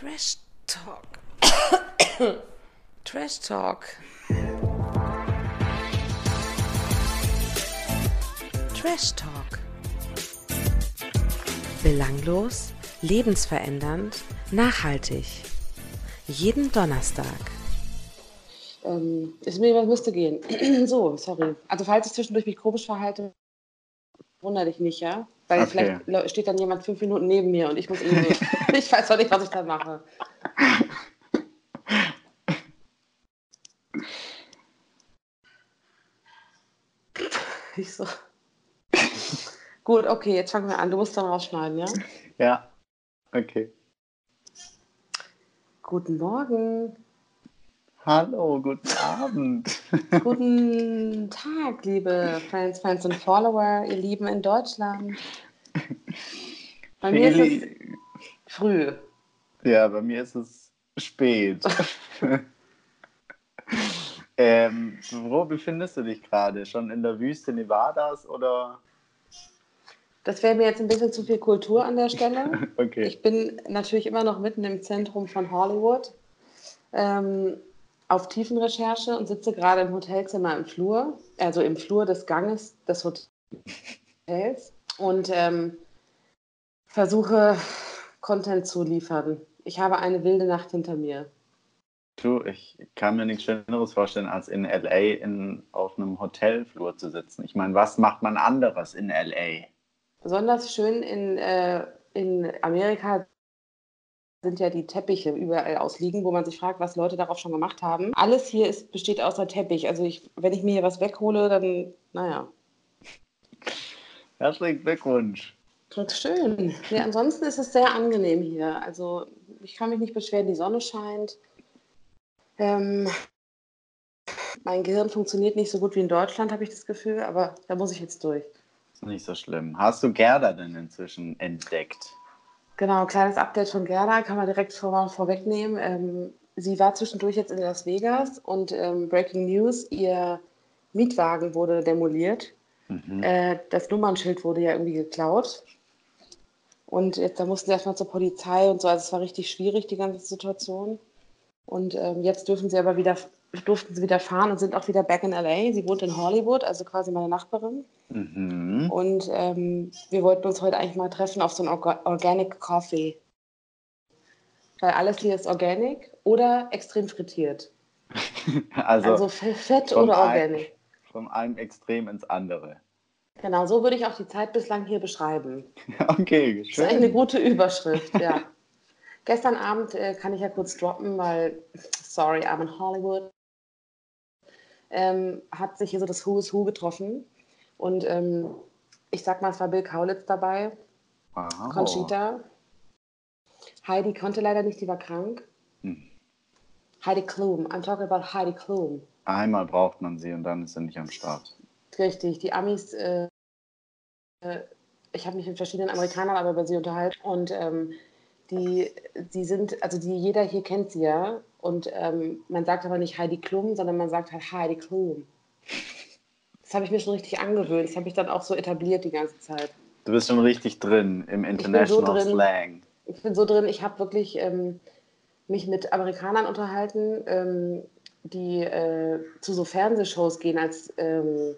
Trash Talk. Trash Talk. Trash Talk. Belanglos, lebensverändernd, nachhaltig. Jeden Donnerstag. Ähm, ist mir was müsste gehen. so, sorry. Also falls ich zwischendurch mich komisch verhalte, wundere dich nicht, ja? Weil Okay. vielleicht steht dann jemand fünf Minuten neben mir und ich muss irgendwie, ich weiß doch nicht, was ich da mache. Ich so. Gut, okay, jetzt fangen wir an. Du musst dann rausschneiden, ja? Ja. Okay. Guten Morgen, Hallo, guten Abend. guten Tag, liebe Friends, Fans und Follower, ihr Lieben in Deutschland. Bei mir ist es Feli- früh. Ja, bei mir ist es spät. ähm, wo befindest du dich gerade? Schon in der Wüste Nevadas oder? Das wäre mir jetzt ein bisschen zu viel Kultur an der Stelle. Okay. Ich bin natürlich immer noch mitten im Zentrum von Hollywood ähm, auf Tiefenrecherche und sitze gerade im Hotelzimmer im Flur, also im Flur des Ganges des Hotels und ähm, versuche Content zu liefern. Ich habe eine wilde Nacht hinter mir. Du, ich kann mir nichts Schöneres vorstellen, als in LA in, auf einem Hotelflur zu sitzen. Ich meine, was macht man anderes in LA? Besonders schön in, äh, in Amerika sind ja die Teppiche überall ausliegen, wo man sich fragt, was Leute darauf schon gemacht haben. Alles hier ist, besteht außer Teppich. Also ich, wenn ich mir hier was weghole, dann, naja, Herzlichen Glückwunsch. Schön. Ja, ansonsten ist es sehr angenehm hier. Also ich kann mich nicht beschweren, die Sonne scheint. Ähm, mein Gehirn funktioniert nicht so gut wie in Deutschland, habe ich das Gefühl, aber da muss ich jetzt durch. Ist nicht so schlimm. Hast du Gerda denn inzwischen entdeckt? Genau, kleines Update von Gerda kann man direkt vor, vorwegnehmen. Ähm, sie war zwischendurch jetzt in Las Vegas und ähm, Breaking News, ihr Mietwagen wurde demoliert. Mhm. Äh, das Nummernschild wurde ja irgendwie geklaut. Und jetzt, da mussten sie erstmal zur Polizei und so. Also es war richtig schwierig, die ganze Situation. Und ähm, jetzt dürfen sie aber wieder, durften sie wieder fahren und sind auch wieder back in LA. Sie wohnt in Hollywood, also quasi meine Nachbarin. Mhm. Und ähm, wir wollten uns heute eigentlich mal treffen auf so einen Orga Organic Coffee. Weil alles hier ist organic oder extrem frittiert. Also, Also Fett oder ein- organic. von einem Extrem ins andere. Genau, so würde ich auch die Zeit bislang hier beschreiben. Okay, Das ist eigentlich eine schön. gute Überschrift, ja. Gestern Abend äh, kann ich ja kurz droppen, weil, sorry, I'm in Hollywood, ähm, hat sich hier so das Who is Who getroffen. Und ähm, ich sag mal, es war Bill Kaulitz dabei, Wow. Conchita. Heidi konnte leider nicht, die war krank. Hm. Heidi Klum, I'm talking about Heidi Klum. Einmal braucht man sie und dann ist sie nicht am Start. Richtig, die Amis, äh, ich habe mich mit verschiedenen Amerikanern aber über sie unterhalten und ähm, die, die sind, also die, jeder hier kennt sie ja und ähm, man sagt aber nicht Heidi Klum, sondern man sagt halt Heidi Klum. Das habe ich mir schon richtig angewöhnt, das habe ich dann auch so etabliert die ganze Zeit. Du bist schon richtig drin im bin so International drin. Slang. Ich bin so drin, ich habe wirklich ähm, mich mit Amerikanern unterhalten, ähm, die äh, zu so Fernsehshows gehen als ähm,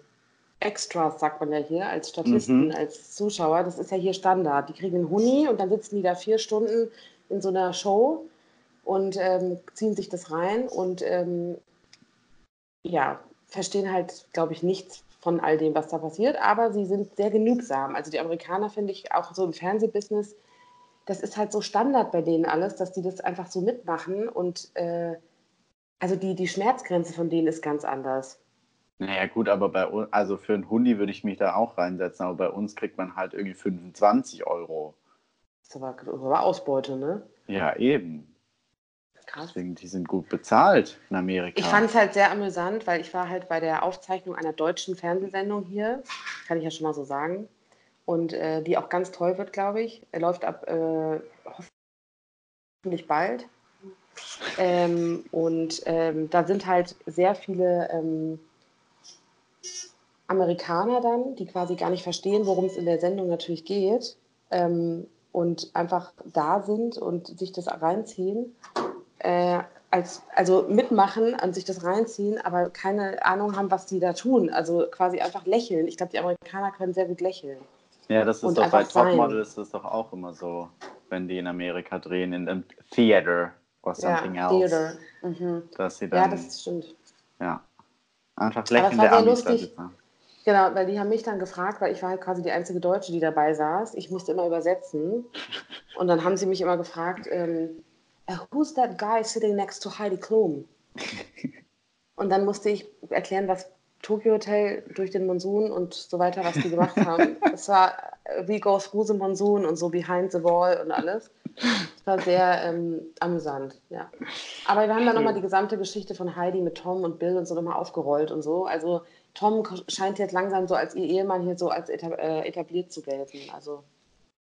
Extras, sagt man ja hier, als Statisten, Mhm. als Zuschauer. Das ist ja hier Standard. Die kriegen einen Huni und dann sitzen die da vier Stunden in so einer Show und ähm, ziehen sich das rein und ähm, ja, verstehen halt, glaube ich, nichts von all dem, was da passiert, aber sie sind sehr genügsam. Also die Amerikaner finde ich auch so im Fernsehbusiness, das ist halt so Standard bei denen alles, dass die das einfach so mitmachen und äh, also die, die Schmerzgrenze von denen ist ganz anders. Naja, gut, aber bei uns, also für einen Hundi würde ich mich da auch reinsetzen, aber bei uns kriegt man halt irgendwie 25 Euro. Das ist aber, war Ausbeute, ne? Ja, eben. Krass. Deswegen, die sind gut bezahlt in Amerika. Ich fand es halt sehr amüsant, weil ich war halt bei der Aufzeichnung einer deutschen Fernsehsendung hier, kann ich ja schon mal so sagen. Und äh, die auch ganz toll wird, glaube ich. Er läuft ab äh, hoffentlich bald. Ähm, und ähm, da sind halt sehr viele ähm, Amerikaner dann, die quasi gar nicht verstehen, worum es in der Sendung natürlich geht. Ähm, und einfach da sind und sich das reinziehen. Äh, als, also mitmachen und sich das reinziehen, aber keine Ahnung haben, was die da tun. Also quasi einfach lächeln. Ich glaube, die Amerikaner können sehr gut lächeln. Ja, das ist Und doch bei. Topmodel ist das doch auch immer so, wenn die in Amerika drehen, in einem Theater or something ja, else, Theater. Mhm. dass sie Ja, dann das stimmt. ja, es lächelnde sehr Amis da sitzen. Genau, weil die haben mich dann gefragt, weil ich war halt quasi die einzige Deutsche, die dabei saß. Ich musste immer übersetzen. Und dann haben sie mich immer gefragt, ähm, "Uh, who's that guy sitting next to Heidi Klum? Und dann musste ich erklären, was Tokyo Hotel durch den Monsun und so weiter, was die gemacht haben. Es war äh, We Go Through the Monsoon und so Behind the Wall und alles. Es war sehr ähm, amüsant, ja. Aber wir haben dann nochmal die gesamte Geschichte von Heidi mit Tom und Bill und so nochmal aufgerollt und so. Also Tom scheint jetzt langsam so als ihr Ehemann hier so als äh, etabliert zu gelten. Also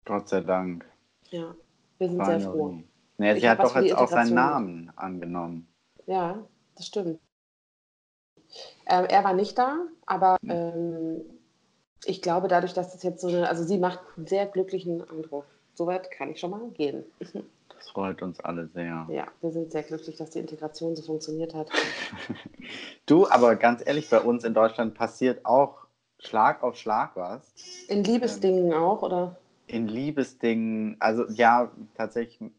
Gott sei Dank. ja, wir sind sehr froh. Nee, sie hat doch jetzt auch seinen. Namen angenommen. Ja, das stimmt. Ähm, er war nicht da, aber ähm, ich glaube, dadurch, dass das jetzt so eine, also sie macht einen sehr glücklichen Eindruck. Soweit kann ich schon mal gehen. Das freut uns alle sehr. Ja, wir sind sehr glücklich, dass die Integration so funktioniert hat. Du, aber ganz ehrlich, bei uns in Deutschland passiert auch Schlag auf Schlag was. In Liebesdingen auch, oder? In Liebesdingen, also ja, tatsächlich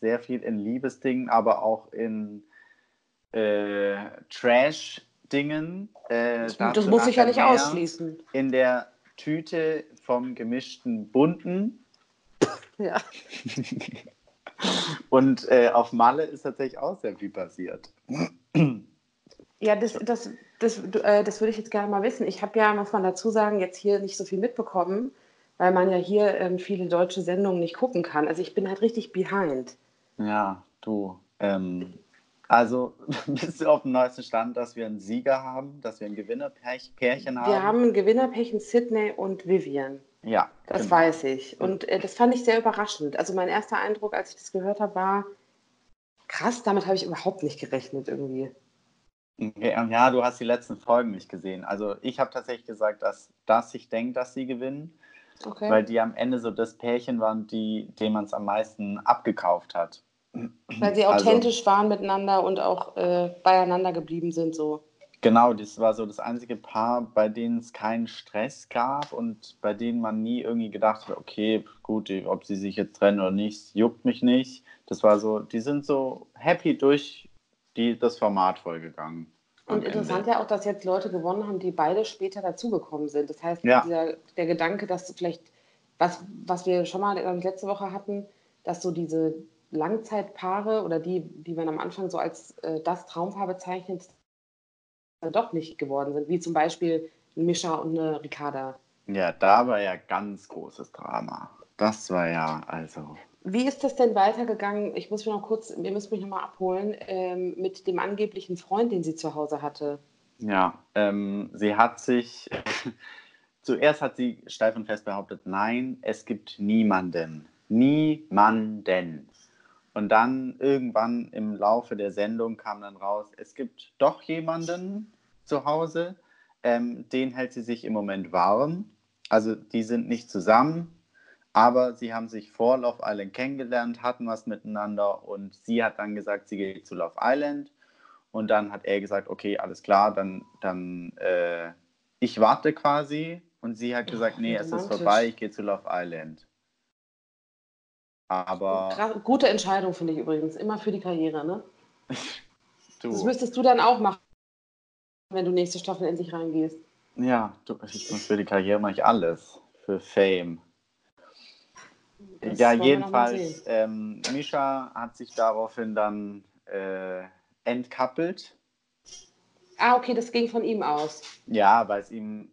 sehr viel in Liebesdingen, aber auch in äh, Trash-Dingen. Äh, Das muss ich ja nicht mehr. ausschließen. In der Tüte vom gemischten Bunten. Ja. Und äh, auf Malle ist tatsächlich auch sehr viel passiert. Ja, das, das, das, äh, das würde ich jetzt gerne mal wissen. Ich habe ja, muss man dazu sagen, jetzt hier nicht so viel mitbekommen, weil man ja hier ähm, viele deutsche Sendungen nicht gucken kann. Also ich bin halt richtig behind. Ja, du. Ähm, also bist du auf dem neuesten Stand, dass wir einen Sieger haben, dass wir ein Gewinnerpärchen haben? Wir haben ein Gewinnerpärchen Sydney und Vivian. Ja, Das genau. weiß ich. Und äh, das fand ich sehr überraschend. Also mein erster Eindruck, als ich das gehört habe, war krass, damit habe ich überhaupt nicht gerechnet irgendwie. Ja, du hast die letzten Folgen nicht gesehen. Also ich habe tatsächlich gesagt, dass, dass ich denke, dass sie gewinnen, Okay. weil die am Ende so das Pärchen waren, die, dem man es am meisten abgekauft hat. Weil sie also- authentisch waren miteinander und auch äh, beieinander geblieben sind so. Genau, das war so das einzige Paar, bei denen es keinen Stress gab und bei denen man nie irgendwie gedacht hat, okay, gut, ob sie sich jetzt trennen oder nicht, juckt mich nicht. Das war so, die sind so happy durch die, das Format vollgegangen. Und interessant Ende. ja auch, dass jetzt Leute gewonnen haben, die beide später dazugekommen sind. Das heißt, Ja. dieser, der Gedanke, dass vielleicht, was, was wir schon mal letzte Woche hatten, dass so diese Langzeitpaare oder die, die man am Anfang so als äh, das Traumpaar bezeichnet, dann doch nicht geworden sind, wie zum Beispiel Mischa und eine Ricarda. Ja, da war ja ganz großes Drama. Das war ja, also. Wie ist das denn weitergegangen? Ich muss mich noch kurz, ihr müsst mich noch mal abholen, ähm, mit dem angeblichen Freund, den sie zu Hause hatte. Ja, ähm, sie hat sich, zuerst hat sie steif und fest behauptet, nein, es gibt niemanden. Niemanden. Und dann irgendwann im Laufe der Sendung kam dann raus, es gibt doch jemanden zu Hause, ähm, den hält sie sich im Moment warm. Also die sind nicht zusammen, aber sie haben sich vor Love Island kennengelernt, hatten was miteinander und sie hat dann gesagt, sie geht zu Love Island. Und dann hat er gesagt, okay, alles klar, dann, dann äh, ich warte quasi. Und sie hat gesagt, nee, es ist vorbei, ich gehe zu Love Island. Aber Gute Entscheidung, finde ich übrigens. Immer für die Karriere, ne? Das du, müsstest du dann auch machen, wenn du nächste Staffel endlich reingehst. ja, du, ich muss für die Karriere mache ich alles. Für Fame. Das ja, jedenfalls, ähm, Misha hat sich daraufhin dann äh, entkappelt. Ah, okay, das ging von ihm aus. Ja, weil es ihm,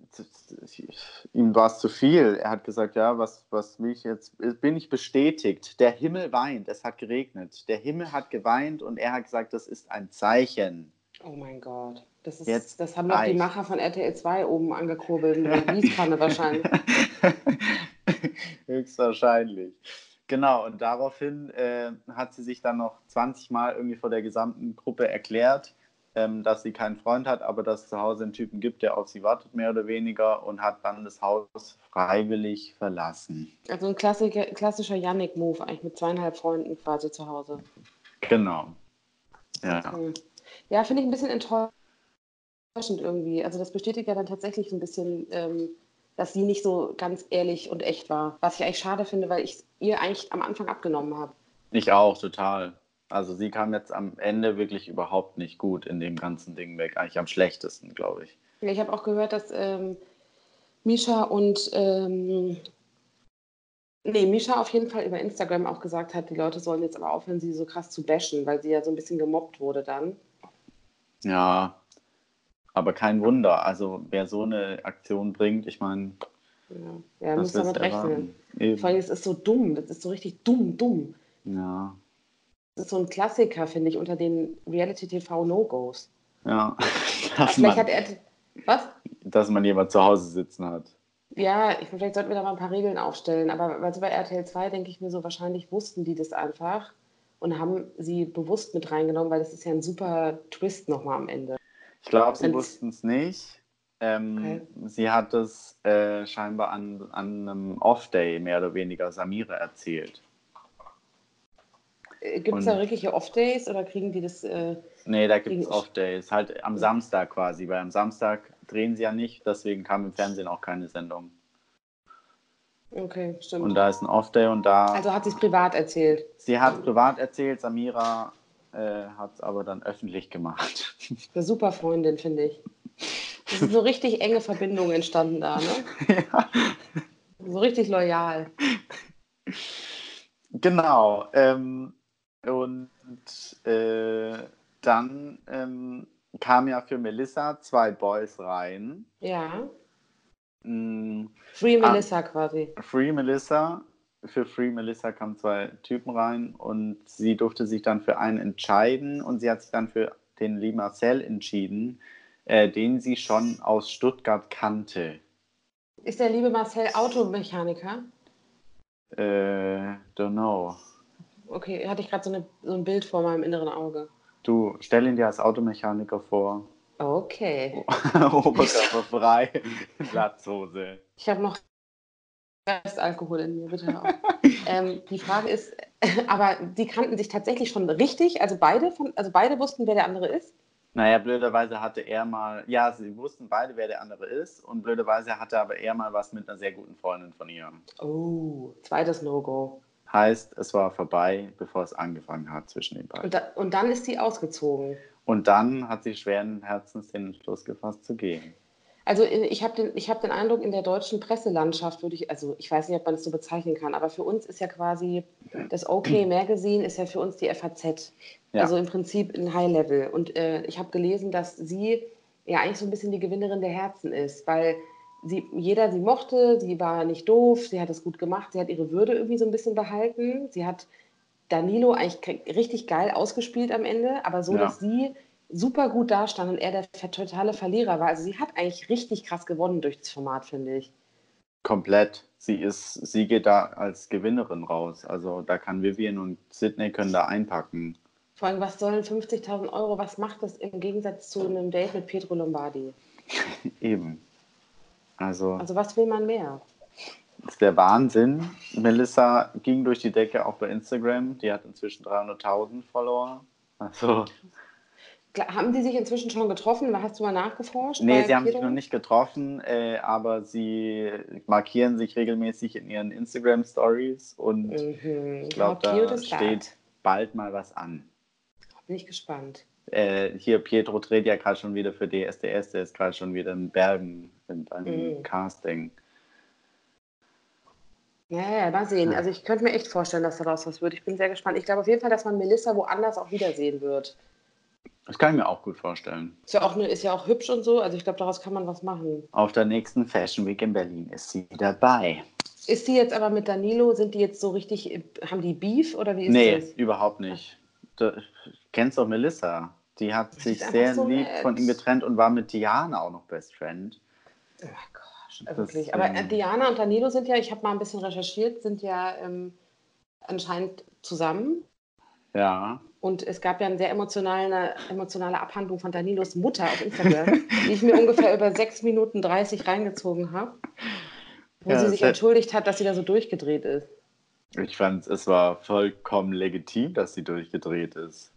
ihm war es zu viel. Er hat gesagt, ja, was, was will ich jetzt, bin ich bestätigt. Der Himmel weint, es hat geregnet. Der Himmel hat geweint und er hat gesagt, das ist ein Zeichen. Oh mein Gott. Das, ist, Jetzt das haben doch die. Macher von RTL 2 oben angekurbelt mit der Gießkanne wahrscheinlich. Höchstwahrscheinlich. Genau, und daraufhin äh, hat sie sich dann noch 20 Mal irgendwie vor der gesamten Gruppe erklärt, ähm, dass sie keinen Freund hat, aber dass es zu Hause einen Typen gibt, der auf sie wartet, mehr oder weniger, und hat dann das Haus freiwillig verlassen. Also ein klassischer, klassischer Yannick-Move, eigentlich mit zweieinhalb Freunden quasi zu Hause. Genau. Ja. Okay. Ja, finde ich ein bisschen enttäuschend irgendwie. Also das bestätigt ja dann tatsächlich so ein bisschen, ähm, dass sie nicht so ganz ehrlich und echt war. Was ich eigentlich schade finde, weil ich ihr eigentlich am Anfang abgenommen habe. Ich auch, total. Also sie kam jetzt am Ende wirklich überhaupt nicht gut in dem ganzen Ding weg. Eigentlich am schlechtesten, glaube ich. Ja, ich habe auch gehört, dass ähm, Misha und ähm, nee, Misha auf jeden Fall über Instagram auch gesagt hat, die Leute sollen jetzt aber aufhören, sie so krass zu bashen, weil sie ja so ein bisschen gemobbt wurde dann. Ja, aber kein Wunder. Also wer so eine Aktion bringt, ich meine, Ja, er muss damit rechnen. Vor allem, es ist so dumm, das ist so richtig dumm, dumm. Ja, ist so ein Klassiker, finde ich, unter den Reality-TV-No-Gos. ja. Dass Vielleicht man, hat er. Was? dass man jemand zu Hause sitzen hat. Ja, ich, vielleicht sollten wir da mal ein paar Regeln aufstellen. Aber also bei RTL 2 denke ich mir so, wahrscheinlich wussten die das einfach und haben sie bewusst mit reingenommen, weil das ist ja ein super Twist nochmal am Ende. Ich glaube, sie wussten es nicht. Ähm, Okay. Sie hat es äh, scheinbar an, an einem Off-Day mehr oder weniger Samira erzählt. Gibt es da wirkliche Off-Days oder kriegen die das? Äh, Nee, da gibt es Off-Days. Halt am Samstag quasi, weil am Samstag drehen sie ja nicht, deswegen kam im Fernsehen auch keine Sendung. okay, stimmt. Und da ist ein Off-Day und da. also hat sie es privat erzählt. sie hat privat erzählt, Samira äh, hat es aber dann öffentlich gemacht. Eine super Freundin, finde ich. Es sind so richtig enge Verbindungen entstanden da, ne? ja. So richtig loyal. Genau. Ähm, und äh, dann ähm, kam ja für Melissa zwei Boys rein. Ja. Mm, Free Ah. Melissa quasi. Free Melissa. Für Free Melissa kamen zwei Typen rein und sie durfte sich dann für einen entscheiden und sie hat sich dann für den lieben Marcel entschieden, äh, den sie schon aus Stuttgart kannte. Ist der liebe Marcel Automechaniker? Äh, don't know. Okay, hatte ich gerade so, eine- so ein Bild vor meinem inneren Auge. Du, stell ihn dir als Automechaniker vor. Okay. Oberkörper frei, Latzhose. Ich habe noch Restalkohol in mir, bitte auf. ähm, die Frage ist, aber die kannten sich tatsächlich schon richtig? Also beide, von, also beide wussten, wer der andere ist? Naja, blöderweise hatte er mal, ja, sie wussten beide, wer der andere ist und blöderweise hatte aber er mal was mit einer sehr guten Freundin von ihr. Oh, zweites No-Go. Heißt, es war vorbei, bevor es angefangen hat zwischen den beiden. Und, da, und dann ist sie ausgezogen. Und dann hat sie schweren Herzens den Entschluss gefasst zu gehen. Also ich habe den, ich hab den Eindruck, in der deutschen Presselandschaft würde ich, also ich weiß nicht, ob man das so bezeichnen kann, aber für uns ist ja quasi das OK Magazine ist ja für uns die FAZ. Ja. Also im Prinzip ein High Level. Und äh, ich habe gelesen, dass sie ja eigentlich so ein bisschen die Gewinnerin der Herzen ist, weil sie, jeder sie mochte, sie war nicht doof, sie hat es gut gemacht, sie hat ihre Würde irgendwie so ein bisschen behalten. Sie hat Danilo eigentlich richtig geil ausgespielt am Ende, aber so, Ja. dass sie super gut dastand und er der totale Verlierer war. Also sie hat eigentlich richtig krass gewonnen durch das Format, finde ich. Komplett. Sie ist, sie geht da als Gewinnerin raus. Also da kann Vivian und Sydney können da einpacken. Vor allem, was sollen 50.000 Euro, was macht das im Gegensatz zu einem Date mit Pietro Lombardi? Eben. Also, Also was will man mehr? das ist der Wahnsinn. Melissa ging durch die Decke auch bei Instagram. Die hat inzwischen 300.000 Follower. Also, Haben die sich inzwischen schon getroffen? Hast du mal nachgeforscht? nee, sie haben sich noch nicht getroffen, äh, aber sie markieren sich regelmäßig in ihren Instagram-Stories und Mhm. ich glaube, da steht bald mal was an. Bin ich gespannt. Äh, hier, Pietro dreht ja gerade schon wieder für DSDS, der ist gerade schon wieder in Bergen in einem Mhm. Casting. Naja, mal sehen. Also ich könnte mir echt vorstellen, dass daraus was wird. Ich bin sehr gespannt. Ich glaube auf jeden Fall, dass man Melissa woanders auch wiedersehen wird. Das kann ich mir auch gut vorstellen. Ist ja auch, eine, ist ja auch hübsch und so. Also ich glaube, daraus kann man was machen. Auf der nächsten Fashion Week in Berlin ist sie dabei. Ist die jetzt aber mit Danilo, sind die jetzt so richtig, haben die Beef oder wie ist Nee, das? überhaupt nicht. Du kennst doch Melissa. Die hat sich sehr so lieb nett. von ihm getrennt und war mit Diana auch noch Best Friend. Oh Gott, wirklich. Aber äh, ähm, Diana und Danilo sind ja, ich habe mal ein bisschen recherchiert, sind ja ähm, anscheinend zusammen. Ja. Und es gab ja eine sehr emotionale, emotionale Abhandlung von Danilos Mutter auf Instagram, die ich mir ungefähr über 6 Minuten 30 reingezogen habe, wo Ja, sie sich entschuldigt hat, dass sie da so durchgedreht ist. Ich fand, es war vollkommen legitim, dass sie durchgedreht ist.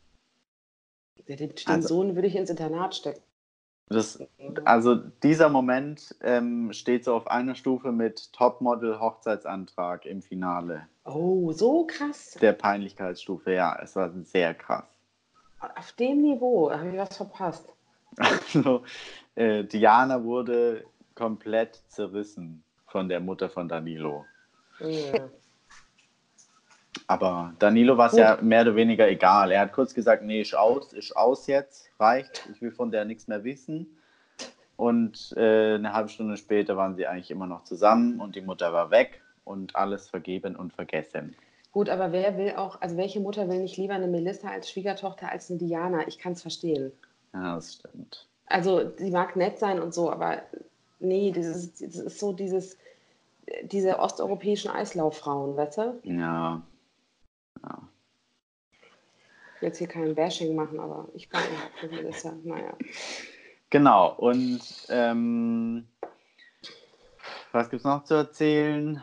Den, Also- Sohn würde ich ins Internat stecken. Das, also dieser Moment ähm, steht so auf einer Stufe mit Topmodel-Hochzeitsantrag im Finale. Oh, so krass. Der Peinlichkeitsstufe, ja, es war sehr krass. Auf dem Niveau habe ich was verpasst. Also, äh, Diana wurde komplett zerrissen von der Mutter von Danilo. Ja. Aber Danilo war es ja mehr oder weniger egal. Er hat kurz gesagt, nee, ist aus, ist aus jetzt, reicht, ich will von der nichts mehr wissen. Und äh, eine halbe Stunde später waren sie eigentlich immer noch zusammen und die Mutter war weg und alles vergeben und vergessen. Gut, aber wer will auch, also welche Mutter will nicht lieber eine Melissa als Schwiegertochter als eine Diana? Ich kann es verstehen. Ja, das stimmt. Also, sie mag nett sein und so, aber nee, das ist, das ist so dieses, diese osteuropäischen Eislauffrauen, weißt du? Ja. Ja. Jetzt hier kein Bashing machen, aber ich mag überhaupt nicht Melissa. Naja. Genau, und ähm, was gibt es noch zu erzählen?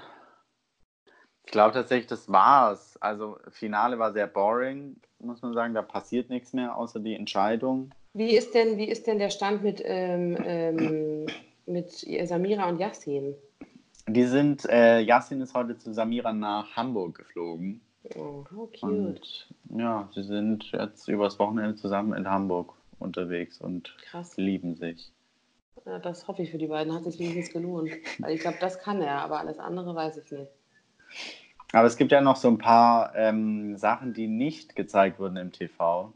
Ich glaube tatsächlich, das war's. Also, Finale war sehr boring, muss man sagen. Da passiert nichts mehr, außer die Entscheidung. Wie ist denn, wie ist denn der Stand mit, ähm, ähm, mit Samira und Yassin? Die sind, äh, Yassin ist heute zu Samira nach Hamburg geflogen. Oh, how cute. Und ja, sie sind jetzt übers Wochenende zusammen in Hamburg unterwegs und Krass. lieben sich. Ja, das hoffe ich für die beiden. Hat sich wenigstens gelohnt. Weil ich glaube, das kann er, aber alles andere weiß ich nicht. Aber es gibt ja noch so ein paar ähm, Sachen, die nicht gezeigt wurden im TV.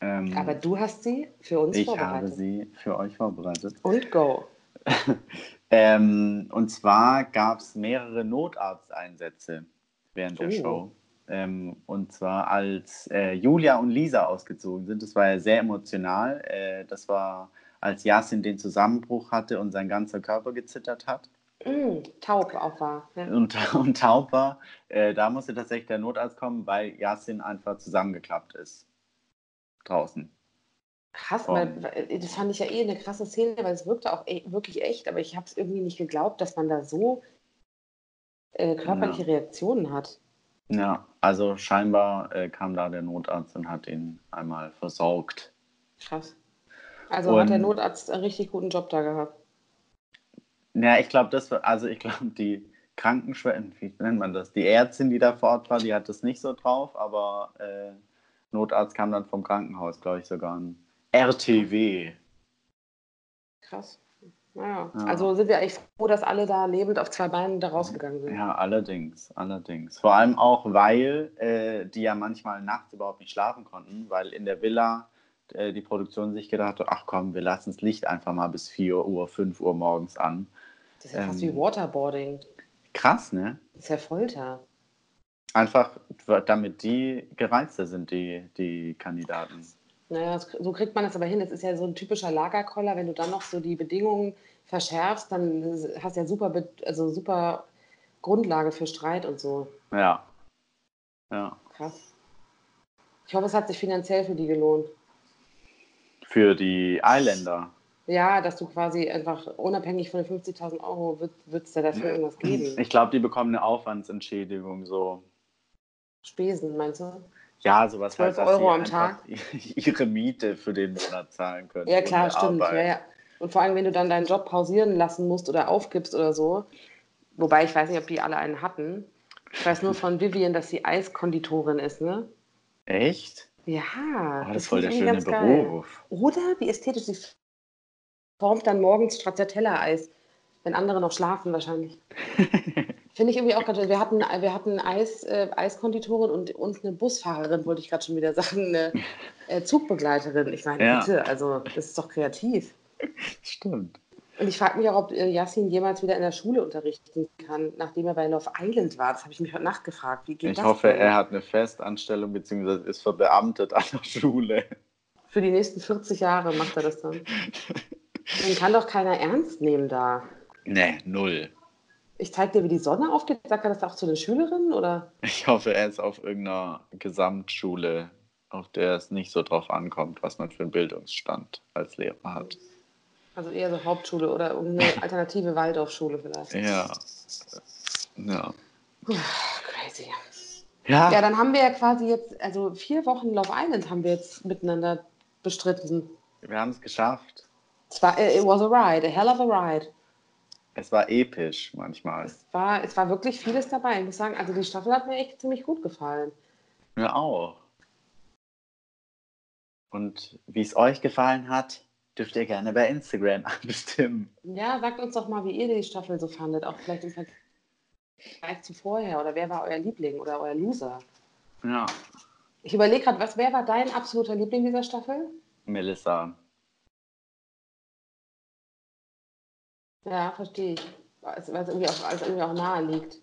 Ähm, Aber du hast sie für uns ich habe vorbereitet. sie für euch vorbereitet. Und go. Ähm, und zwar gab es mehrere Notarzteinsätze während der Oh. Show. Ähm, und zwar als äh, Julia und Lisa ausgezogen sind. Das war ja sehr emotional. Äh, das war, als Yasin den Zusammenbruch hatte und sein ganzer Körper gezittert hat Mm, taub auch war. Ja. und, und taub war. Äh, da musste tatsächlich der Notarzt kommen, weil Yasin einfach zusammengeklappt ist. Draußen. Krass, weil, weil, das fand ich ja eh eine krasse Szene, weil es wirkte auch e wirklich echt, aber ich habe es irgendwie nicht geglaubt, dass man da so äh, körperliche Ja. Reaktionen hat. Ja, also scheinbar äh, kam da der Notarzt und hat ihn einmal versorgt. Krass. Also hat der Und- Notarzt einen richtig guten Job da gehabt. Ja, ich glaube, das war, also ich glaube, die Krankenschwester, wie nennt man das? Die Ärztin, die da vor Ort war, die hat das nicht so drauf, aber äh, Notarzt kam dann vom Krankenhaus, glaube ich, sogar ein RTW. Krass. Naja, Ja. also sind wir eigentlich froh, dass alle da lebend auf zwei Beinen da rausgegangen sind. Ja, allerdings, allerdings. Vor allem auch, weil äh, die ja manchmal nachts überhaupt nicht schlafen konnten, weil in der Villa äh, die Produktion sich gedacht hat, ach komm, wir lassen das Licht einfach mal bis 4 Uhr, 5 Uhr morgens an. Das ist ja fast Ähm. wie Waterboarding. Krass, ne? Das ist ja Folter. Einfach, damit die gereizter sind, die, die Kandidaten. Naja, das- so kriegt man das aber hin. Das ist ja so ein typischer Lagerkoller. Wenn du dann noch so die Bedingungen verschärfst, dann hast du ja super, also super Grundlage für Streit und so. Ja. Ja. Krass. Ich hoffe, es hat sich finanziell für die gelohnt. Für die Eiländer. Ja, dass du quasi einfach unabhängig von den 50.000 Euro wird es da dafür irgendwas geben. Ich glaube, die bekommen eine Aufwandsentschädigung, so. Spesen, meinst du? Ja, sowas 12 halt, dass Euro sie am einfach ihre Miete für den Monat zahlen können. Ja, klar, stimmt. Ja, ja. Und vor allem, wenn du dann deinen Job pausieren lassen musst oder aufgibst oder so. Wobei ich weiß nicht, ob die alle einen hatten. Ich weiß nur von Vivian, dass sie Eiskonditorin ist, ne? Echt? Ja. Oh, das ist voll der schöne Beruf. Oder wie ästhetisch sie formt dann morgens Stracciatella-Eis, wenn andere noch schlafen wahrscheinlich. Finde ich irgendwie auch ganz schön. Wir hatten, wir hatten Eis, äh, Eiskonditorin und, und eine Busfahrerin, wollte ich gerade schon wieder sagen, eine äh, Zugbegleiterin. Ich meine, Ja. bitte, also das ist doch kreativ. Stimmt. Und ich frage mich auch, ob äh, Yassin jemals wieder in der Schule unterrichten kann, nachdem er bei Love Island war. Das habe ich mich heute Nacht gefragt. Wie geht Ich das hoffe, denn? er hat eine Festanstellung bzw. ist verbeamtet an der Schule. Für die nächsten 40 Jahre macht er das dann. Den kann doch keiner ernst nehmen da. Nee, null. Ich zeig dir, wie die Sonne aufgeht. Sagt er das auch zu den Schülerinnen oder? Ich hoffe, er ist auf irgendeiner Gesamtschule, auf der es nicht so drauf ankommt, was man für einen Bildungsstand als Lehrer hat. Also eher so Hauptschule oder irgendeine alternative Waldorfschule vielleicht. Ja. Ja. Puh, crazy. Ja, Ja, dann haben wir ja quasi jetzt, also vier Wochen Love Island haben wir jetzt miteinander bestritten. wir haben es geschafft. Es war, äh, it was a ride, a hell of a ride. Es war episch manchmal. Es war, es war wirklich vieles dabei. Ich muss sagen, also die Staffel hat mir echt ziemlich gut gefallen. Mir auch. Und wie es euch gefallen hat, dürft ihr gerne bei Instagram abstimmen. Ja, sagt uns doch mal, wie ihr die Staffel so fandet, auch vielleicht im Vergleich zu vorher. Oder wer war euer Liebling oder euer Loser? Ja. Ich überlege gerade, was, wer war dein absoluter Liebling dieser Staffel? Melissa. Ja, verstehe ich. Weil es irgendwie, auch, weil es irgendwie auch nahe liegt.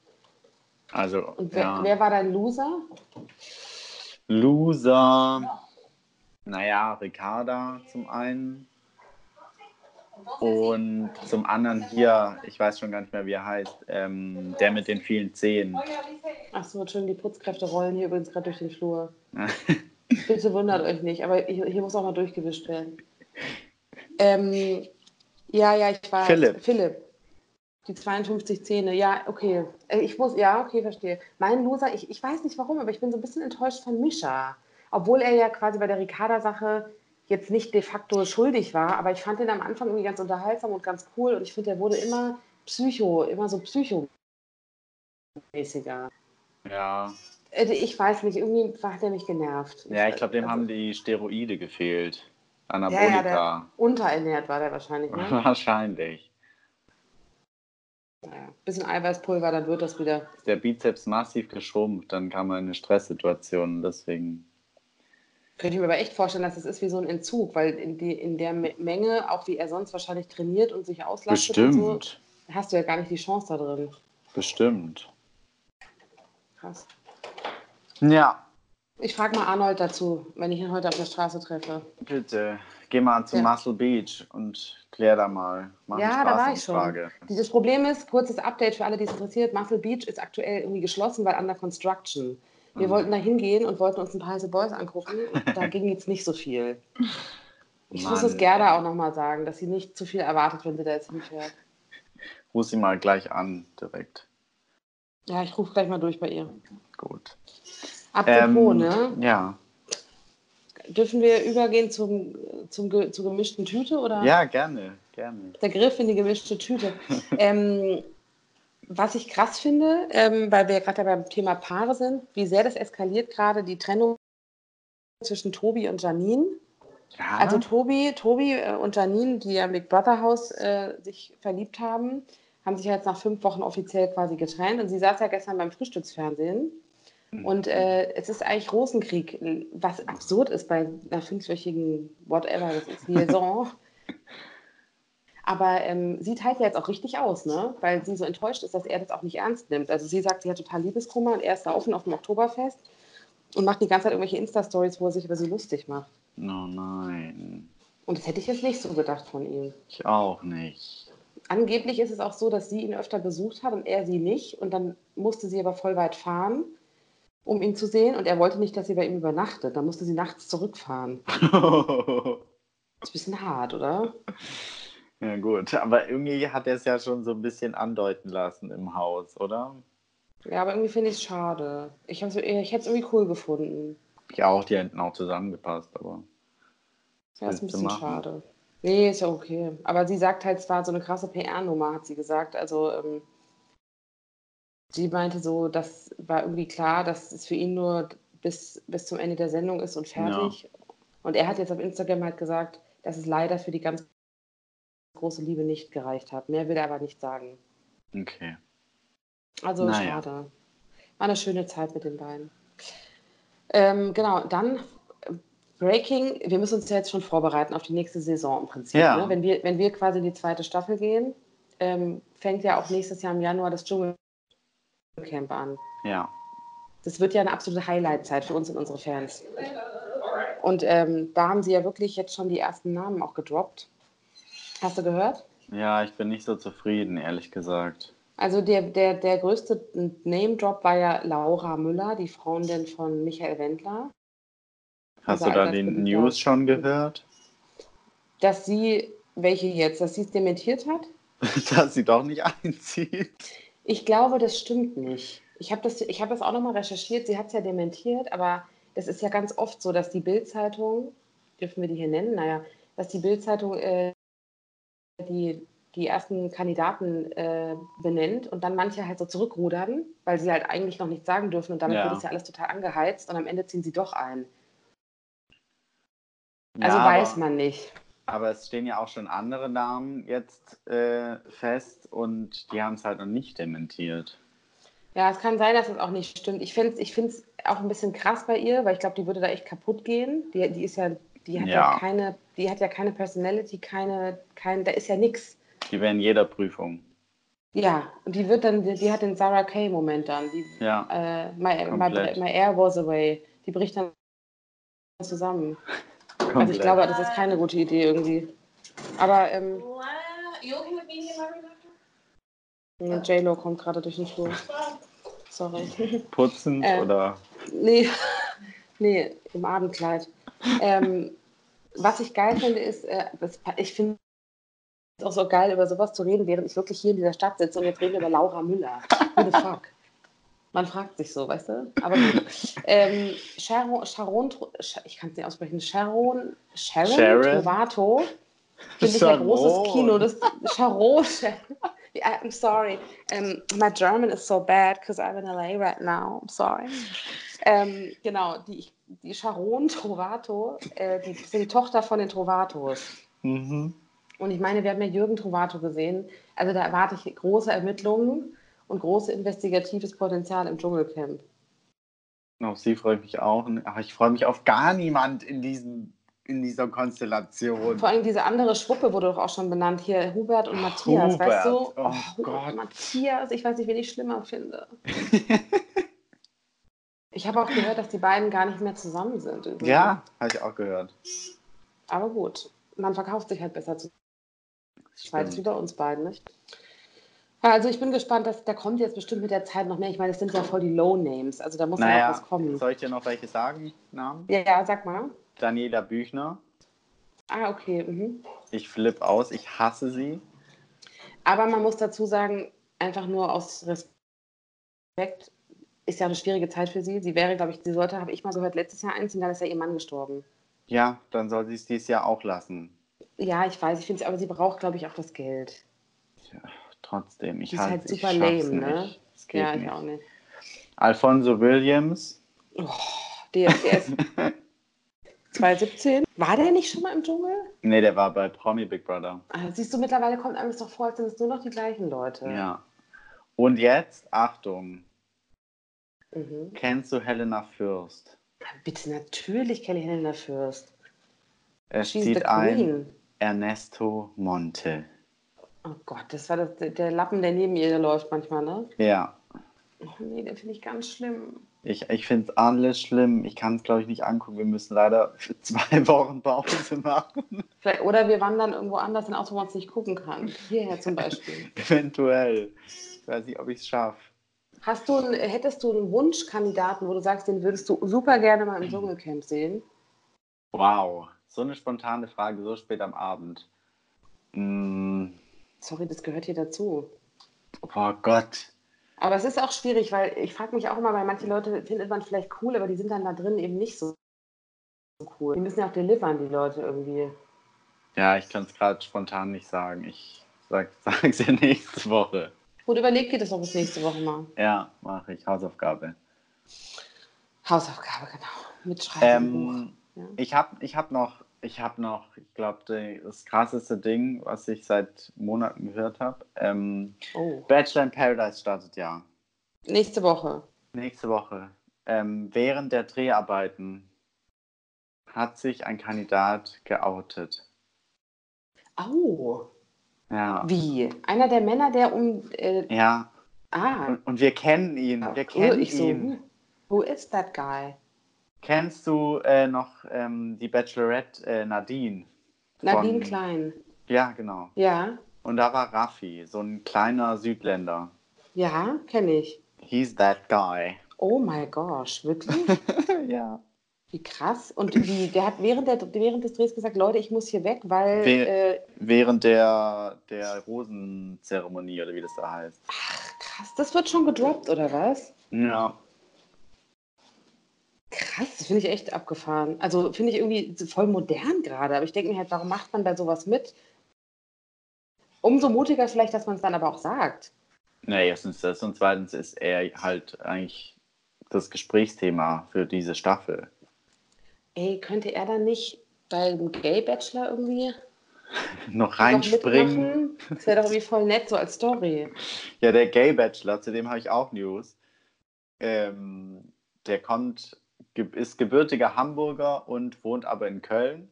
Also, Und wer, ja. wer war dein Loser? Loser. Naja, Ricarda zum einen. Und zum anderen hier, ich weiß schon gar nicht mehr, wie er heißt, ähm, der mit den vielen Zehen. Achso, schön, die Putzkräfte rollen hier übrigens gerade durch den Flur. Bitte wundert euch nicht, aber hier, hier muss auch mal durchgewischt werden. Ähm, ja, ja, ich weiß. Philipp. Philipp. Die 52 Zähne, ja, okay. Äh, Ich muss, ja, okay, verstehe. Mein Loser, ich, ich weiß nicht warum, aber ich bin so ein bisschen enttäuscht von Mischa. Obwohl er ja quasi bei der Ricarda-Sache jetzt nicht de facto schuldig war, aber ich fand ihn am Anfang irgendwie ganz unterhaltsam und ganz cool und ich finde, er wurde immer psycho, immer so psychomäßiger. Ja, Äh, Ich weiß nicht, irgendwie hat er mich genervt. ja ich glaube, dem Also- haben die Steroide gefehlt. Ja, ja, Anabolika. der unterernährt war der wahrscheinlich. Ne? Wahrscheinlich. Naja, bisschen Eiweißpulver, dann wird das wieder. Ist der Bizeps massiv geschrumpft, dann kam er in eine Stresssituation. Deswegen. Könnte ich mir aber echt vorstellen, dass es ist wie so ein Entzug, weil in, die, in der Me- Menge, auch wie er sonst wahrscheinlich trainiert und sich auslastet und Bestimmt. so, hast du ja gar nicht die Chance da drin. Bestimmt. Krass. Ja, Ich frage mal Arnold dazu, wenn ich ihn heute auf der Straße treffe. bitte. Geh mal zum Ja. Muscle Beach und klär da mal. Mach Ja, da war ich schon. Dieses Problem ist, kurzes Update für alle, die es interessiert, Muscle Beach ist aktuell irgendwie geschlossen, weil under construction. Wir Mhm. wollten da hingehen und wollten uns ein paar heiße Boys angucken da ging jetzt nicht so viel. Ich muss Mann, es Gerda auch nochmal sagen, dass sie nicht zu viel erwartet, wenn sie da jetzt hinfährt. Ruf sie mal gleich an, direkt. Ja, ich rufe gleich mal durch bei ihr. Gut. Apropos, Ähm, ne? Ja. Dürfen wir übergehen zum, zum, zur gemischten Tüte oder? Ja, gerne, gerne. Der Griff in die gemischte Tüte. ähm, was ich krass finde, ähm, weil wir gerade beim Thema Paare sind, wie sehr das eskaliert gerade die Trennung zwischen Tobi und Janine. Ja, Also Tobi, Tobi äh, und Janine, die ja im Big Brother Haus äh, sich verliebt haben, haben sich jetzt nach fünf Wochen offiziell quasi getrennt. Und sie saß ja gestern beim Frühstücksfernsehen. Und äh, es ist eigentlich Rosenkrieg, was absurd ist bei einer fünfwöchigen Whatever, das ist Liaison. Aber ähm, sie teilt ja jetzt auch richtig aus, ne? weil sie so enttäuscht ist, dass er das auch nicht ernst nimmt. Also sie sagt, sie hat total Liebeskummer und er ist da offen auf dem Oktoberfest und macht die ganze Zeit irgendwelche Insta-Stories, wo er sich über sie lustig macht. Oh nein. Und das hätte ich jetzt nicht so gedacht von ihm. Ich auch nicht. Angeblich ist es auch so, dass sie ihn öfter besucht hat und er sie nicht. Und dann musste sie aber voll weit fahren, um ihn zu sehen. Und er wollte nicht, dass sie bei ihm übernachtet. Dann musste sie nachts zurückfahren. ist ein bisschen hart, oder? ja, gut. Aber irgendwie hat er es ja schon so ein bisschen andeuten lassen im Haus, oder? Ja, aber irgendwie finde ich es schade. Ich, ich hätte es irgendwie cool gefunden. Ich auch, die hätten auch zusammengepasst, aber. Ja, ist ein bisschen machen? schade. Nee, ist ja okay. Aber sie sagt halt, es war so eine krasse PR-Nummer, hat sie gesagt. Also, ähm, sie meinte so, das war irgendwie klar, dass es für ihn nur bis, bis zum Ende der Sendung ist und fertig. Und er hat jetzt auf Instagram halt gesagt, dass es leider für die ganz große Liebe nicht gereicht hat. Mehr will er aber nicht sagen. Okay. Also Naja. schade. War eine schöne Zeit mit den beiden. Ähm, genau, dann äh, Breaking. Wir müssen uns ja jetzt schon vorbereiten auf die nächste Saison im Prinzip. Ja. Ne? Wenn, wir, wenn wir quasi in die zweite Staffel gehen, ähm, fängt ja auch nächstes Jahr im Januar das Dschungelcamp an. Ja. Das wird ja eine absolute Highlight-Zeit für uns und unsere Fans. Und ähm, da haben sie ja wirklich jetzt schon die ersten Namen auch gedroppt. Hast du gehört? Ja, ich bin nicht so zufrieden, ehrlich gesagt. Also der, der, der größte Name-Drop war ja Laura Müller, die Freundin von Michael Wendler. Hast Also du da die. News schon gehört? Dass sie, welche jetzt, dass sie es dementiert hat? Dass sie doch nicht einzieht. Ich glaube, das stimmt nicht. Ich habe das, ich hab das auch nochmal recherchiert. Sie hat es ja dementiert, aber das ist ja ganz oft so, dass die Bild-Zeitung, dürfen wir die hier nennen? Naja, dass die Bild-Zeitung äh, die, die ersten Kandidaten äh, benennt und dann manche halt so zurückrudern, weil sie halt eigentlich noch nichts sagen dürfen und damit Ja. wird es ja alles total angeheizt und am Ende ziehen sie doch ein. Also Ja, weiß man nicht. Aber es stehen ja auch schon andere Namen jetzt äh, fest und die haben es halt noch nicht dementiert. Ja, es kann sein, dass es auch nicht stimmt. Ich finde es ich find's auch ein bisschen krass bei ihr, weil ich glaube, die würde da echt kaputt gehen. Die, die ist ja, die hat ja. Ja. keine, die hat ja keine Personality, keine, kein, da ist ja nichts. Die wären in jeder Prüfung. Ja, und die wird dann, die, die hat den Sarah Kay Moment dann. Die, Ja. äh, my, my, my air was away. Die bricht dann zusammen. Also ich komplett. glaube, das ist keine gute Idee irgendwie. Aber ähm, What? Marvin? J-Lo kommt gerade durch den Flur. Sorry. Putzend äh, oder Nee, nee, im Abendkleid. Ähm, was ich geil finde, ist, äh, das, ich finde es auch so geil, über sowas zu reden, während ich wirklich hier in dieser Stadt sitze und jetzt reden wir über Laura Müller. Who the fuck? Man fragt sich so, weißt du? Aber gut. Ähm, Sharon, Sharon, ich kann es nicht aussprechen, Sharon, Sharon, Sharon? Trovato, finde ich ein großes Kino. Das, Sharon, I'm sorry. Um, my German is so bad because I'm in LA right now. I'm sorry. Ähm, genau, die, die Sharon Trovato, äh, die ist die Tochter von den Trovatos. Mhm. Und ich meine, wir haben ja Jürgen Trovato gesehen. Also da erwarte ich große Ermittlungen und großes investigatives Potenzial im Dschungelcamp. Auf sie freue ich mich auch. Ach, ich freue mich auf gar niemand in, diesem, in dieser Konstellation. Vor allem diese andere Schwuppe wurde doch auch schon benannt. Hier Hubert und Matthias, Hubert. weißt du? Oh Hubert Gott. Matthias, ich weiß nicht, wen ich schlimmer finde. ich habe auch gehört, dass die beiden gar nicht mehr zusammen sind. übrigens. Ja, habe ich auch gehört. Aber gut, man verkauft sich halt besser zu zweit, wie Stimmt. bei uns beiden, nicht? Ja, Also ich bin gespannt, dass da kommt jetzt bestimmt mit der Zeit noch mehr. Ich meine, es sind ja voll die Low Names, also da muss ja Naja, auch was kommen. soll ich dir noch welche sagen? Namen? Ja, ja, sag mal. Daniela Büchner. Ah, okay. Mhm. Ich flipp aus, ich hasse sie. Aber man muss dazu sagen, einfach nur aus Respekt, ist ja eine schwierige Zeit für sie. Sie wäre, glaube ich, sie sollte, habe ich mal gehört, letztes Jahr einziehen, dann ist ja ihr Mann gestorben. Ja, dann soll sie es dieses Jahr auch lassen. Ja, ich weiß, ich finde es, aber sie braucht, glaube ich, auch das Geld. Trotzdem, ich ist halt, halt ich super lame, ne? nicht. Es geht Ja, ich nicht. auch nicht. Alfonso Williams. Der ist 2017. War der nicht schon mal im Dschungel? Nee, der war bei Promi Big Brother. Ah, Siehst du, mittlerweile kommt einem das doch vor, als sind es nur noch die gleichen Leute. Ja. Und jetzt, Achtung, Mhm. kennst du Helena Fürst? Bitte, natürlich Kelly Helena Fürst. Es She's zieht ein. Ernesto Monte. Oh Gott, das war das, der Lappen, der neben ihr läuft manchmal, ne? Ja, Oh nee, den finde ich ganz schlimm. ich, ich finde es alles schlimm. Ich kann es, glaube ich, nicht angucken. Wir müssen leider für zwei Wochen Pause machen. Vielleicht, oder wir wandern irgendwo anders hin, aus, wo man es nicht gucken kann. Hierher zum Beispiel. Eventuell. Ich weiß nicht, ob ich es schaffe. Hast du, einen- hättest du einen Wunschkandidaten, wo du sagst, den würdest du super gerne mal im Dschungelcamp sehen? Wow, so eine spontane Frage, so spät am Abend. Mm, Sorry, das gehört hier dazu. oh Gott. Aber es ist auch schwierig, weil ich frage mich auch immer, weil manche Leute findet man vielleicht cool, aber die sind dann da drin eben nicht so cool. Die müssen ja auch delivern, die Leute irgendwie. Ja, ich kann es gerade spontan nicht sagen. Ich sag, sag's dir nächste Woche. Gut, überleg dir das doch bis nächste Woche mal. Ja, mache ich. Hausaufgabe. Hausaufgabe, genau. Mitschreiben. Ähm, Ja. ich habe ich hab noch, ich habe noch, ich glaube, das krasseste Ding, was ich seit Monaten gehört habe. Ähm, Oh. Bachelor in Paradise startet ja. Nächste Woche. Nächste Woche. Ähm, während der Dreharbeiten hat sich ein Kandidat geoutet. Oh. Ja. Wie? Einer der Männer, der um. Äh, Ja. ah. Und, und wir kennen ihn. Wir kennen ich so, ihn. who, who is that guy? Kennst du äh, noch ähm, die Bachelorette äh, Nadine? Nadine Von- Klein. Ja, genau. Ja. Und da war Raffi, so ein kleiner Südländer. Ja, kenne ich. He's that guy. Oh my gosh, wirklich? ja. Wie krass. Und wie, der hat während, der, während des Drehs gesagt, Leute, ich muss hier weg, weil. We- Äh, Während der, der Rosenzeremonie oder wie das da heißt. krass, das wird schon gedroppt, oder was? Ja. Krass, das finde ich echt abgefahren. Also finde ich irgendwie voll modern gerade. Aber ich denke mir halt, warum macht man bei sowas mit? Umso mutiger vielleicht, dass man es dann aber auch sagt. Na, erstens das und zweitens ist er halt eigentlich das Gesprächsthema für diese Staffel. Ey, könnte er dann nicht beim Gay Bachelor irgendwie Noch noch reinspringen. mitmachen? Das wäre doch irgendwie voll nett, so als Story. Ja, der Gay Bachelor, zu dem habe ich auch News. Ähm, der kommt, ist gebürtiger Hamburger und wohnt aber in Köln.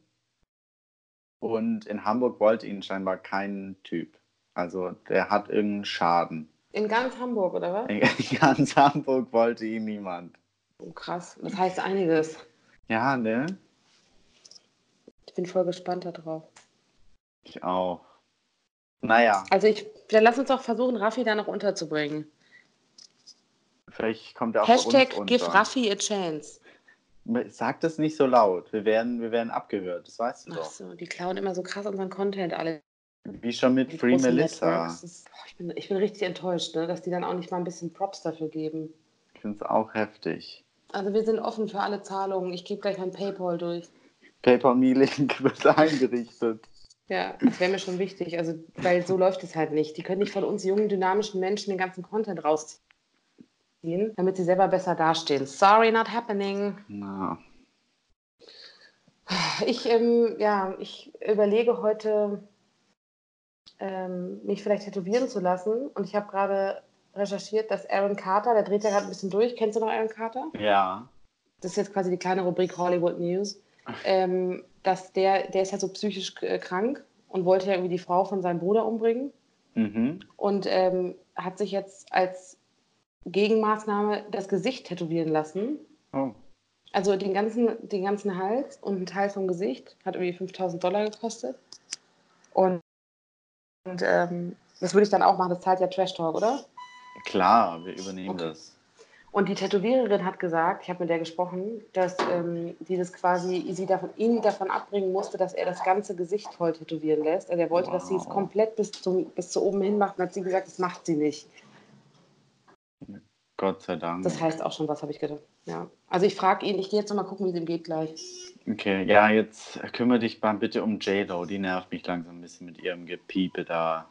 Und in Hamburg wollte ihn scheinbar kein Typ. Also der hat irgendeinen Schaden. In ganz Hamburg, oder was? In ganz Hamburg wollte ihn niemand. Oh, krass, das heißt einiges. Ja, ne? Ich bin voll gespannt darauf. Ich auch. Naja, Also ich, dann lass uns doch versuchen, Raffi da noch unterzubringen. vielleicht kommt er auch bei Hashtag uns give unter. Raffi a chance. Sag das nicht so laut. Wir werden, wir werden abgehört, das weißt du Ach doch. so, die klauen immer so krass unseren Content alle. Wie schon mit Die Free Melissa. Ist, boah, ich, bin, ich bin richtig enttäuscht, ne, dass die dann auch nicht mal ein bisschen Props dafür geben. Ich finde es auch heftig. Also wir sind offen für alle Zahlungen. Ich gebe gleich mein PayPal durch. PayPal-Me-Link wird eingerichtet. Ja, das wäre mir schon wichtig. Also, weil so läuft es halt nicht. Die können nicht von uns jungen, dynamischen Menschen den ganzen Content rausziehen, damit sie selber besser dastehen. Sorry, not happening. Na, Ich, ähm, ja, ich überlege heute, ähm, mich vielleicht tätowieren zu lassen. Und ich habe gerade recherchiert, dass Aaron Carter, der dreht ja gerade ein bisschen durch. Kennst du noch Aaron Carter? ja. Das ist jetzt quasi die kleine Rubrik Hollywood News. Ähm, dass der, der ist ja so psychisch äh, krank und wollte ja irgendwie die Frau von seinem Bruder umbringen. Mhm. Und ähm, hat sich jetzt als Gegenmaßnahme das Gesicht tätowieren lassen. Oh. Also den ganzen, den ganzen Hals und ein Teil vom Gesicht hat irgendwie 5000 Dollar gekostet. Und, und ähm, das würde ich dann auch machen, das zahlt ja Trash Talk, oder? Klar, wir übernehmen Okay. das. Und die Tätowiererin hat gesagt, ich habe mit der gesprochen, dass ähm, die das quasi sie davon, ihn davon abbringen musste, dass er das ganze Gesicht voll tätowieren lässt. Also er wollte, dass sie es Wow. komplett bis, zum, bis zu oben hin macht und hat sie gesagt, das macht sie nicht. Gott sei Dank. Das heißt auch schon was, habe ich gedacht. Ja. Also ich frage ihn, ich gehe jetzt noch mal gucken, wie es ihm geht gleich. Okay, ja, jetzt kümmere dich mal bitte um J-Lo. Die nervt mich langsam ein bisschen mit ihrem Gepiepe da.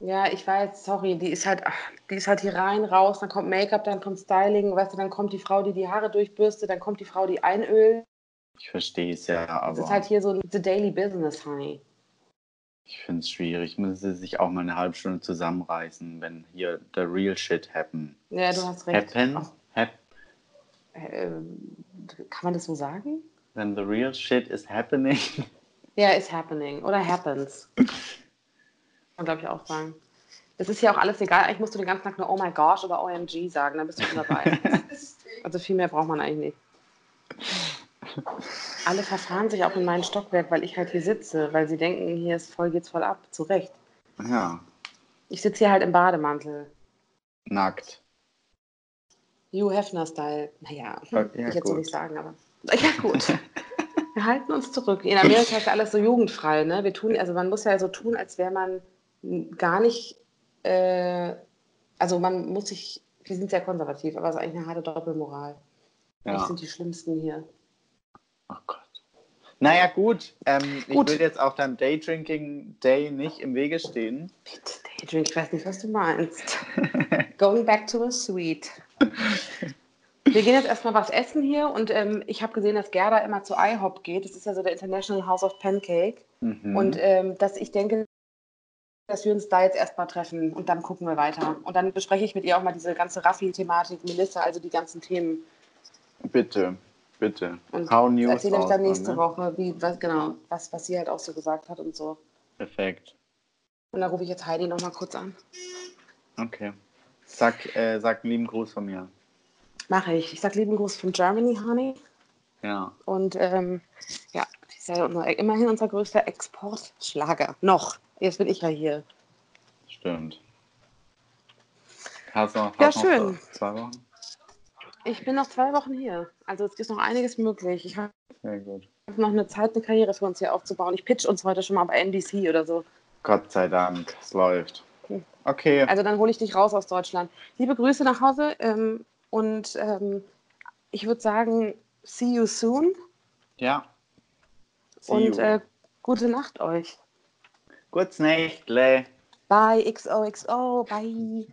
Ja, ich weiß, sorry, die ist halt, ach, die ist halt hier rein, raus, dann kommt Make-up, dann kommt Styling, weißt du, dann kommt die Frau, die die Haare durchbürstet, dann kommt die Frau, die einölt. Ich verstehe es ja, Das aber ist halt hier so ein The Daily Business, honey. Ich finde es schwierig. Müssen sie sich auch mal eine halbe Stunde zusammenreißen, wenn hier the real shit happen. Ja, du hast recht. Happen? Hap ähm, kann man das so sagen? when the real shit is happening. Ja, is happening oder happens. Kann man, glaube ich, auch sagen. Das ist ja auch alles egal. Eigentlich musst du den ganzen Tag nur Oh my gosh oder OMG sagen, dann bist du schon dabei. also viel mehr braucht man eigentlich nicht. Alle verfahren sich auch in mein Stockwerk, weil ich halt hier sitze, weil sie denken, hier ist voll, geht's voll ab. Zu Recht. Ja, Ich sitze hier halt im Bademantel. nackt. Hugh Hefner-Style. Naja, Ja, hm, ich jetzt so nicht sagen, aber. Ja, gut. Wir halten uns zurück. In Amerika ist ja alles so jugendfrei, ne? Wir tun, also man muss ja so tun, als wäre man gar nicht, äh, also man muss sich, wir sind sehr konservativ, aber es ist eigentlich eine harte Doppelmoral. Wir Ja. sind die Schlimmsten hier. Oh Gott. Naja, gut. Ähm, Gut. Ich will jetzt auf deinem Daydrinking Day nicht im Wege stehen. Bitte, Daydream, ich weiß nicht, was du meinst. Going back to the suite. Wir gehen jetzt erstmal was essen hier und ähm, ich habe gesehen, dass Gerda immer zu IHOP geht. Das ist ja so der International House of Pancake. Mhm. Und ähm, dass ich denke, dass wir uns da jetzt erstmal treffen und dann gucken wir weiter. Und dann bespreche ich mit ihr auch mal diese ganze Raffi-Thematik, Melissa, also die ganzen Themen. bitte, bitte. Und Hau News erzähle raus, dann nächste ne? Woche, wie, was, genau, was, was sie halt auch so gesagt hat und so. Perfekt. Und dann rufe ich jetzt Heidi nochmal kurz an. Okay. Sag, äh, sag einen lieben Gruß von mir. Mache ich. Ich sage lieben Gruß von Germany, Honey. Ja. Und ähm, ja, ist ja immerhin unser größter Exportschlager. Noch. Jetzt bin ich ja hier. Stimmt. Hast du noch, Ja, hast noch schön. zwei Wochen? Ich bin noch zwei Wochen hier. Also es ist noch einiges möglich. Ich habe noch eine Zeit, eine Karriere für uns hier aufzubauen. Ich pitch uns heute schon mal bei NBC oder so. Gott sei Dank, es läuft. Okay. Also dann hole ich dich raus aus Deutschland. Liebe Grüße nach Hause ähm, und ähm, ich würde sagen, see you soon Ja. See und you. äh, gute Nacht euch. Gutes Nächtle. Bye, XOXO, bye.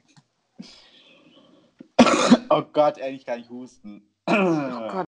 Oh Gott, ey, ich kann nicht husten. Oh Gott.